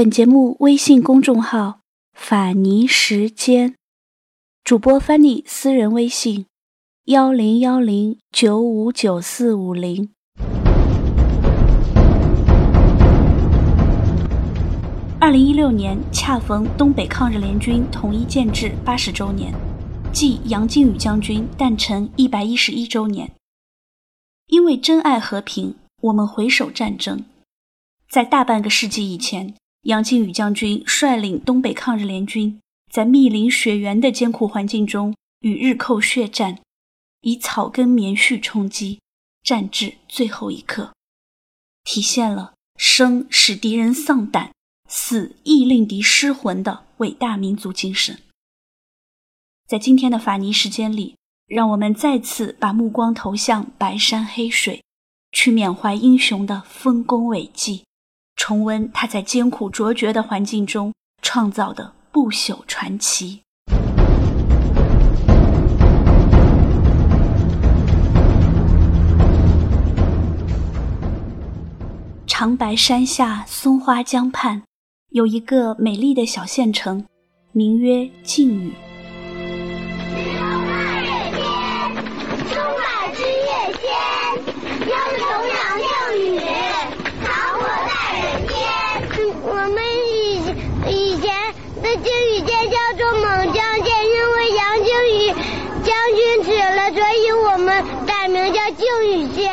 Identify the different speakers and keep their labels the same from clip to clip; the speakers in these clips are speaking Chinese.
Speaker 1: 本节目微信公众号“法尼时间”，主播 Fanny 私人微信：幺零幺零九五九四五零。二零一六年恰逢东北抗日联军统一建制八十周年，即杨靖宇将军诞辰一百一十一周年。因为珍爱和平，我们回首战争。在大半个世纪以前。杨靖宇将军率领东北抗日联军，在密林雪原的艰苦环境中与日寇血战，以草根棉絮充饥，战至最后一刻，体现了生使敌人丧胆，死亦令敌失魂的伟大民族精神。在今天的法尼时间里，让我们再次把目光投向白山黑水，去缅怀英雄的丰功伟绩。重温他在艰苦卓绝的环境中创造的不朽传奇。长白山下，松花江畔，有一个美丽的小县城，名曰靖宇
Speaker 2: 将军死了，所以我们改名叫靖宇县。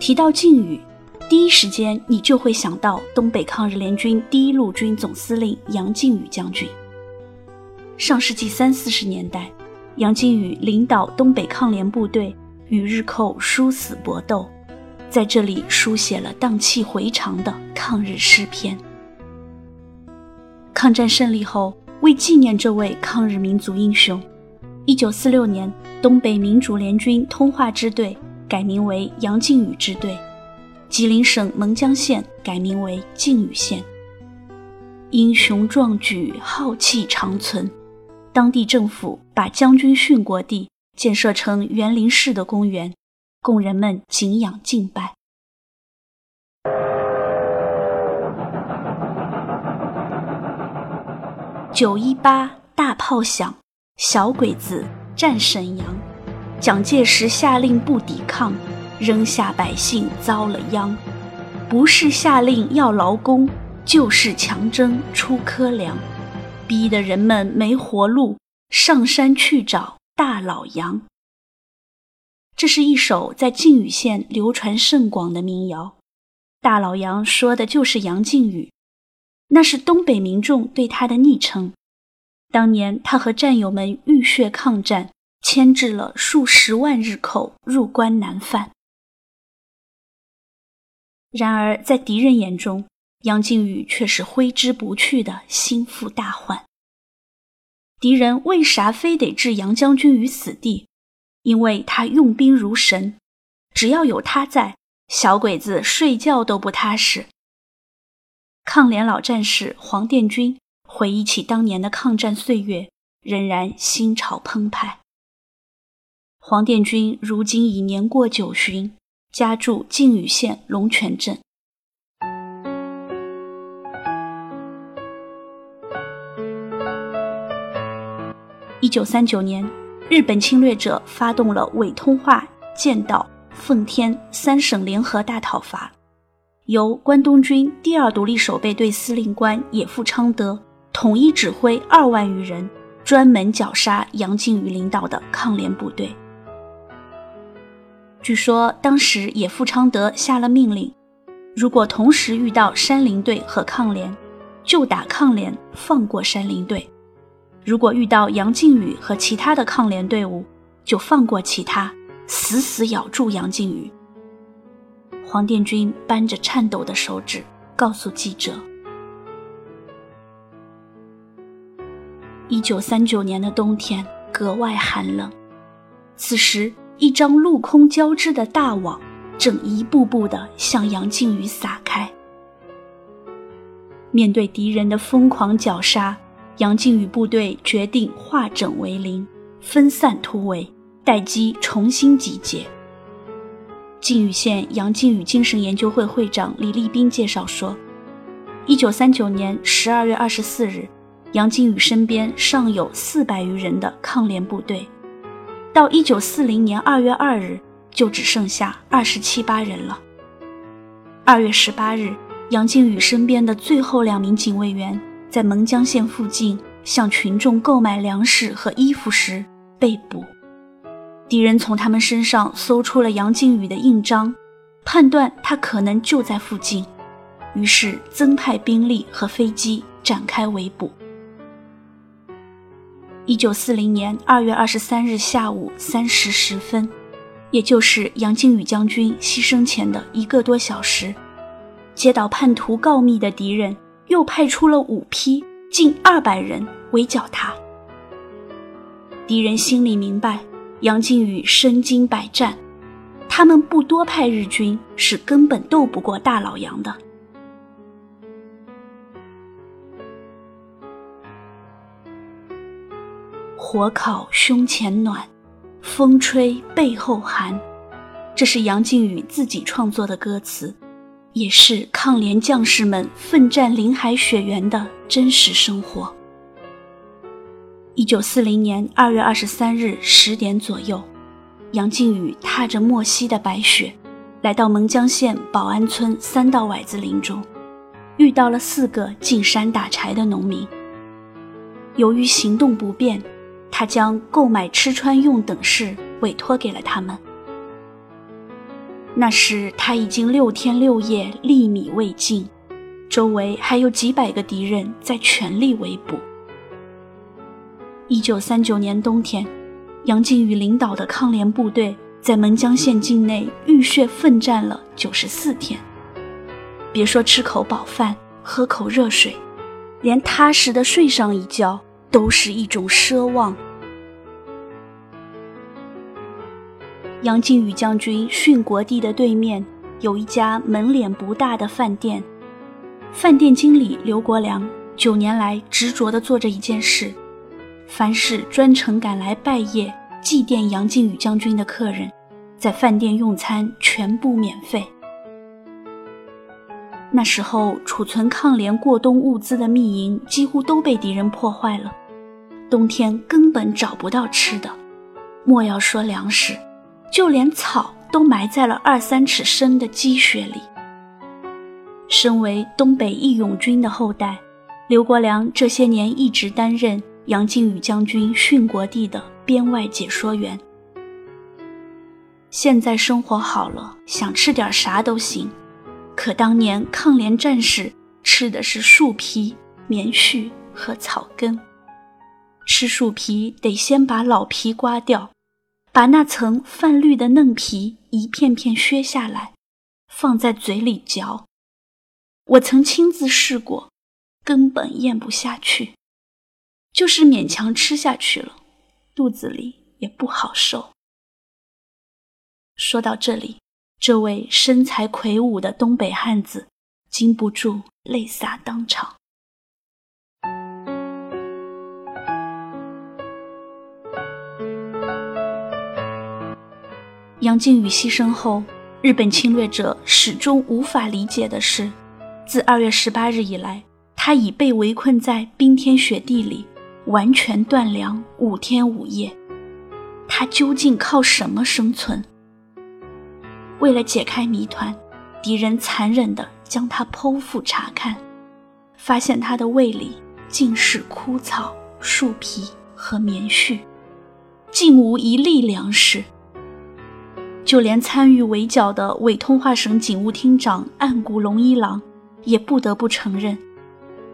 Speaker 1: 提到靖宇，第一时间你就会想到东北抗日联军第一路军总司令杨靖宇将军。上世纪三四十年代，杨靖宇领导东北抗联部队与日寇殊死搏斗，在这里书写了荡气回肠的抗日诗篇。抗战胜利后，为纪念这位抗日民族英雄，一九四六年，东北民主联军通化支队。改名为杨靖宇支队，吉林省蒙江县改名为靖宇县。英雄壮举，浩气长存。当地政府把将军殉国地建设成园林式的公园，供人们敬仰敬拜。九一八大炮响，小鬼子占沈阳。蒋介石下令不抵抗，扔下百姓遭了殃。不是下令要劳工，就是强征出科粮，逼得人们没活路，上山去找大老杨。这是一首在靖宇县流传甚广的民谣。大老杨说的就是杨靖宇，那是东北民众对他的昵称。当年他和战友们浴血抗战。牵制了数十万日寇入关南犯。然而，在敌人眼中，杨靖宇却是挥之不去的心腹大患。敌人为啥非得置杨将军于死地？因为他用兵如神，只要有他在，小鬼子睡觉都不踏实。抗联老战士黄殿军回忆起当年的抗战岁月，仍然心潮澎湃。黄殿军如今已年过九旬，家住靖宇县龙泉镇。一九三九年，日本侵略者发动了伪通化、剑道、奉天三省联合大讨伐，由关东军第二独立守备队司令官野富昌德统一指挥二万余人，专门绞杀杨靖宇领导的抗联部队。据说当时野富昌德下了命令，如果同时遇到山林队和抗联，就打抗联，放过山林队；如果遇到杨靖宇和其他的抗联队伍，就放过其他，死死咬住杨靖宇。黄殿军扳着颤抖的手指告诉记者：“一九三九年的冬天格外寒冷，此时。”一张陆空交织的大网，正一步步地向杨靖宇撒开。面对敌人的疯狂绞杀，杨靖宇部队决定化整为零，分散突围，待机重新集结。靖宇县杨靖宇精神研究会会长李立斌介绍说，一九三九年十二月二十四日，杨靖宇身边尚有四百余人的抗联部队，到一九四零年二月二日，就只剩下二十七八人了。二月十八日，杨靖宇身边的最后两名警卫员在蒙江县附近向群众购买粮食和衣服时被捕。敌人从他们身上搜出了杨靖宇的印章，判断他可能就在附近，于是增派兵力和飞机展开围捕。一九四零年二月二十三日下午三时十分，也就是杨靖宇将军牺牲前的一个多小时，接到叛徒告密的敌人又派出了五批近二百人围剿他。敌人心里明白。杨靖宇身经百战，他们不多派日军是根本斗不过大老杨的。火烤胸前暖，风吹背后寒，这是杨靖宇自己创作的歌词，也是抗联将士们奋战林海雪原的真实生活。一九四零年二月二十三日十点左右，杨靖宇踏着莫西的白雪，来到蒙江县保安村三道崴子林中，遇到了四个进山打柴的农民。由于行动不便，他将购买吃穿用等事委托给了他们。那时他已经六天六夜粒米未进，周围还有几百个敌人在全力围捕。一九三九年冬天，杨靖宇领导的抗联部队在门江县境内浴血奋战了九十四天。别说吃口饱饭、喝口热水，连踏实的睡上一觉都是一种奢望。杨靖宇将军殉国地的对面有一家门脸不大的饭店，饭店经理刘国良九年来执着地做着一件事。凡是专程赶来拜谒祭奠杨靖宇将军的客人，在饭店用餐全部免费。那时候储存抗联过冬物资的密营几乎都被敌人破坏了，冬天根本找不到吃的，莫要说粮食，就连草都埋在了二三尺深的积雪里。身为东北义勇军的后代，刘国梁这些年一直担任。杨靖宇将军殉国地的编外解说员。现在生活好了，想吃点啥都行，可当年抗联战士吃的是树皮、棉絮和草根。吃树皮得先把老皮刮掉，把那层泛绿的嫩皮一片片削下来，放在嘴里嚼。我曾亲自试过，根本咽不下去。就是勉强吃下去了，肚子里也不好受。说到这里，这位身材魁梧的东北汉子禁不住泪洒当场。杨靖宇牺牲后，日本侵略者始终无法理解的是，自二月十八日以来，他已被围困在冰天雪地里。完全断粮五天五夜，他究竟靠什么生存？为了解开谜团，敌人残忍地将他剖腹查看，发现他的胃里尽是枯草、树皮和棉絮，竟无一粒粮食。就连参与围剿的伪通化省警务厅长岸谷龙一郎，也不得不承认，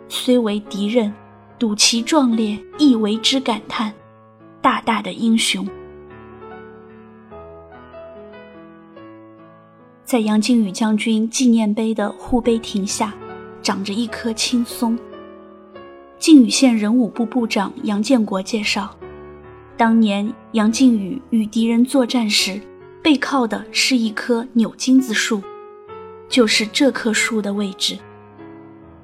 Speaker 1: 虽为敌人。睹其壮烈，亦为之感叹。大大的英雄，在杨靖宇将军纪念碑的护碑亭下，长着一棵青松。靖宇县人武部部长杨建国介绍，当年杨靖宇与敌人作战时，背靠的是一棵扭金子树，就是这棵树的位置。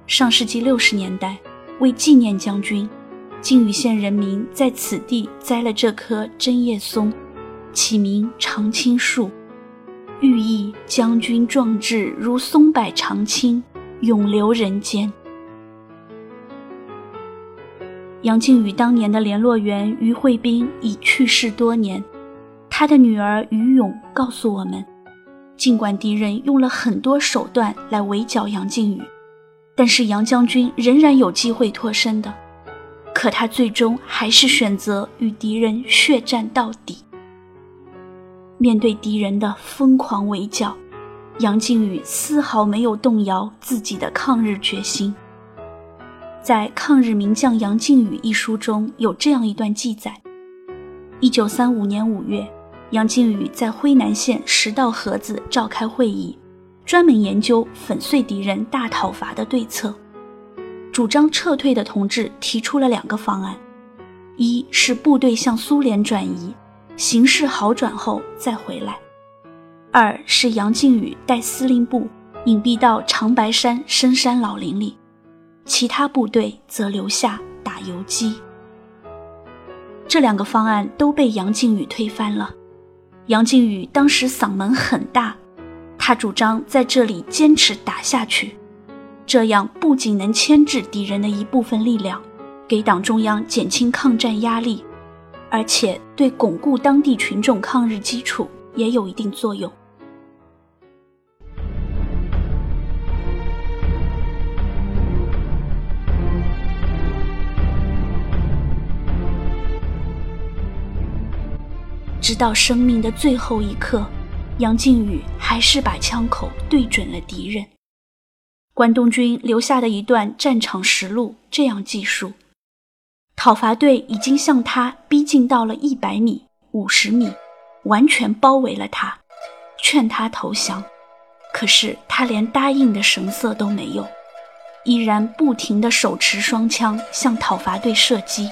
Speaker 1: 上世纪六十年代，为纪念将军，靖宇县人民在此地栽了这棵针叶松，起名长青树，寓意将军壮志如松柏长青，永留人间。杨靖宇当年的联络员于慧斌已去世多年，他的女儿于勇告诉我们，尽管敌人用了很多手段来围剿杨靖宇，但是杨将军仍然有机会脱身的。可他最终还是选择与敌人血战到底。面对敌人的疯狂围剿，杨靖宇丝毫没有动摇自己的抗日决心。在《抗日名将杨靖宇》一书中有这样一段记载：一九三五年五月，杨靖宇在辉南县石道河子召开会议，专门研究粉碎敌人大讨伐的对策。主张撤退的同志提出了两个方案：一是部队向苏联转移，形势好转后再回来；二是杨靖宇带司令部隐蔽到长白山深山老林里。其他部队则留下打游击。这两个方案都被杨靖宇推翻了。杨靖宇当时嗓门很大，他主张在这里坚持打下去，这样不仅能牵制敌人的一部分力量，给党中央减轻抗战压力，而且对巩固当地群众抗日基础也有一定作用。直到生命的最后一刻，杨靖宇还是把枪口对准了敌人。关东军留下的一段战场实录这样记述：讨伐队已经向他逼近到了一百米、五十米，完全包围了他，劝他投降，可是他连答应的神色都没有，依然不停地手持双枪向讨伐队射击。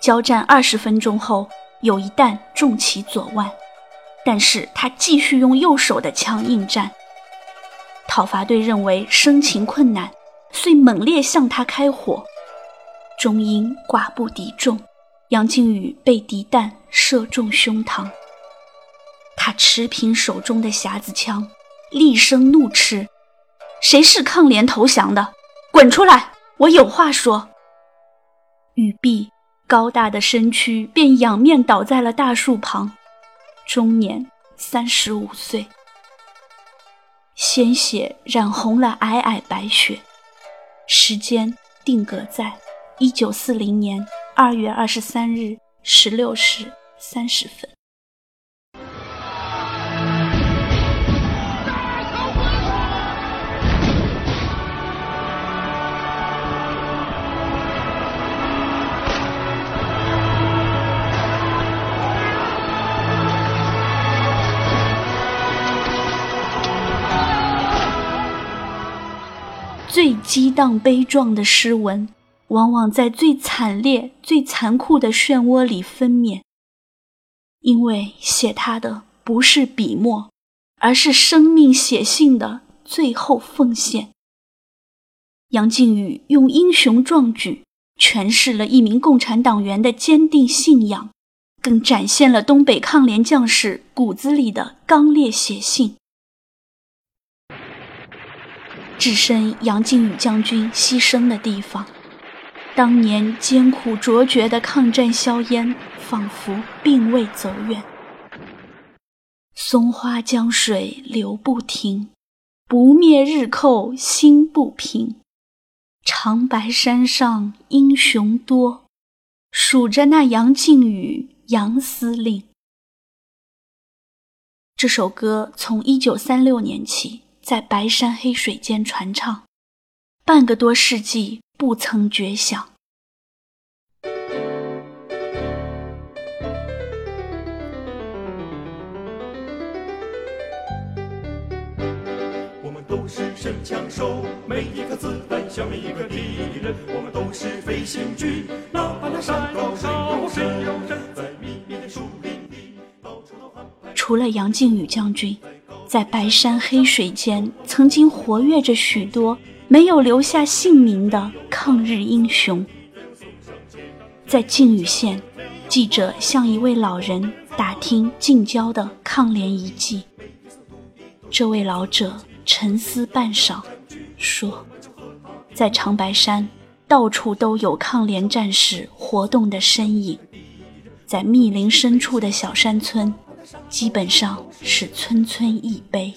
Speaker 1: 交战二十分钟后。有一弹中其左腕，但是他继续用右手的枪应战。讨伐队认为生擒困难，遂猛烈向他开火，终因寡不敌众，杨靖宇被敌弹射中胸膛。他持平手中的匣子枪，厉声怒斥：“谁是抗联投降的？滚出来！我有话说。”语毕。高大的身躯便仰面倒在了大树旁，终年三十五岁。鲜血染红了皑皑白雪，时间定格在一九四零年二月二十三日十六时三十分。激荡悲壮的诗文，往往在最惨烈、最残酷的漩涡里分娩。因为写它的不是笔墨，而是生命写信的最后奉献。杨靖宇用英雄壮举诠释了一名共产党员的坚定信仰，更展现了东北抗联将士骨子里的刚烈血性。置身杨靖宇将军牺牲的地方，当年艰苦卓绝的抗战硝烟仿佛并未走远。松花江水流不停，不灭日寇心不平。长白山上英雄多，数着那杨靖宇杨司令。这首歌从一九三六年起。在白山黑水间传唱，半个多世纪不曾绝响。
Speaker 3: 我们都是神枪手，每一颗子弹消灭一个敌人。我们都是飞行军，哪怕那山高水深，在密密的树林里，到处都喊。
Speaker 1: 除了杨靖宇将军。在白山黑水间，曾经活跃着许多没有留下姓名的抗日英雄。在靖宇县，记者向一位老人打听近郊的抗联遗迹。这位老者沉思半晌，说：“在长白山，到处都有抗联战士活动的身影。在密林深处的小山村，基本上是村村一碑。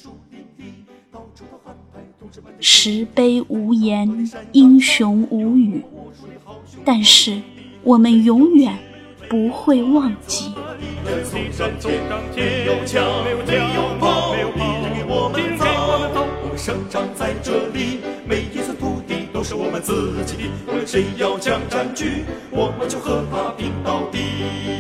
Speaker 1: 石碑无言，英雄无语，但是我们永远不会忘记。”
Speaker 3: 生长在这里，每一寸土地都是我们自己的。无论谁要将占据，我们就和他拼到底。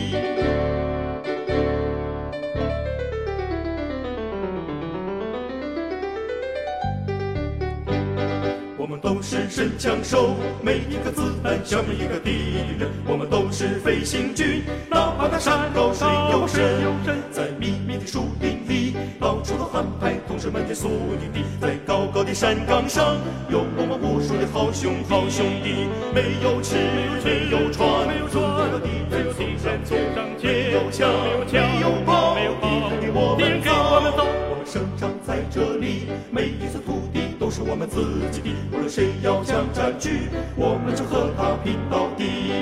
Speaker 3: 我们都是神枪手，每一颗子弹消灭一个敌人。我们都是飞行军，哪怕那山高水又深，在密密的树林里，到处都安排同志们的宿营地。在高高的山岗上，有我们无数的好兄好兄弟。没有吃，没有穿，没有有敌人送上前，没有枪，没有炮，敌人给我们造。我们生长在这里，每一寸土地。都是我们自己的，无论谁要想占据，我们就和他拼到底。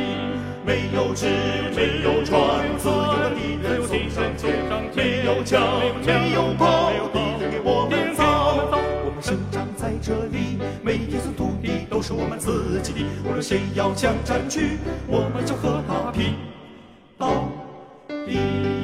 Speaker 3: 没有纸，没有船，自由的敌人送上前，没有枪，没有炮，敌人给我们造。我们生长在这里，每一寸土地都是我们自己的，无论谁要想占据，我们就和他拼到底。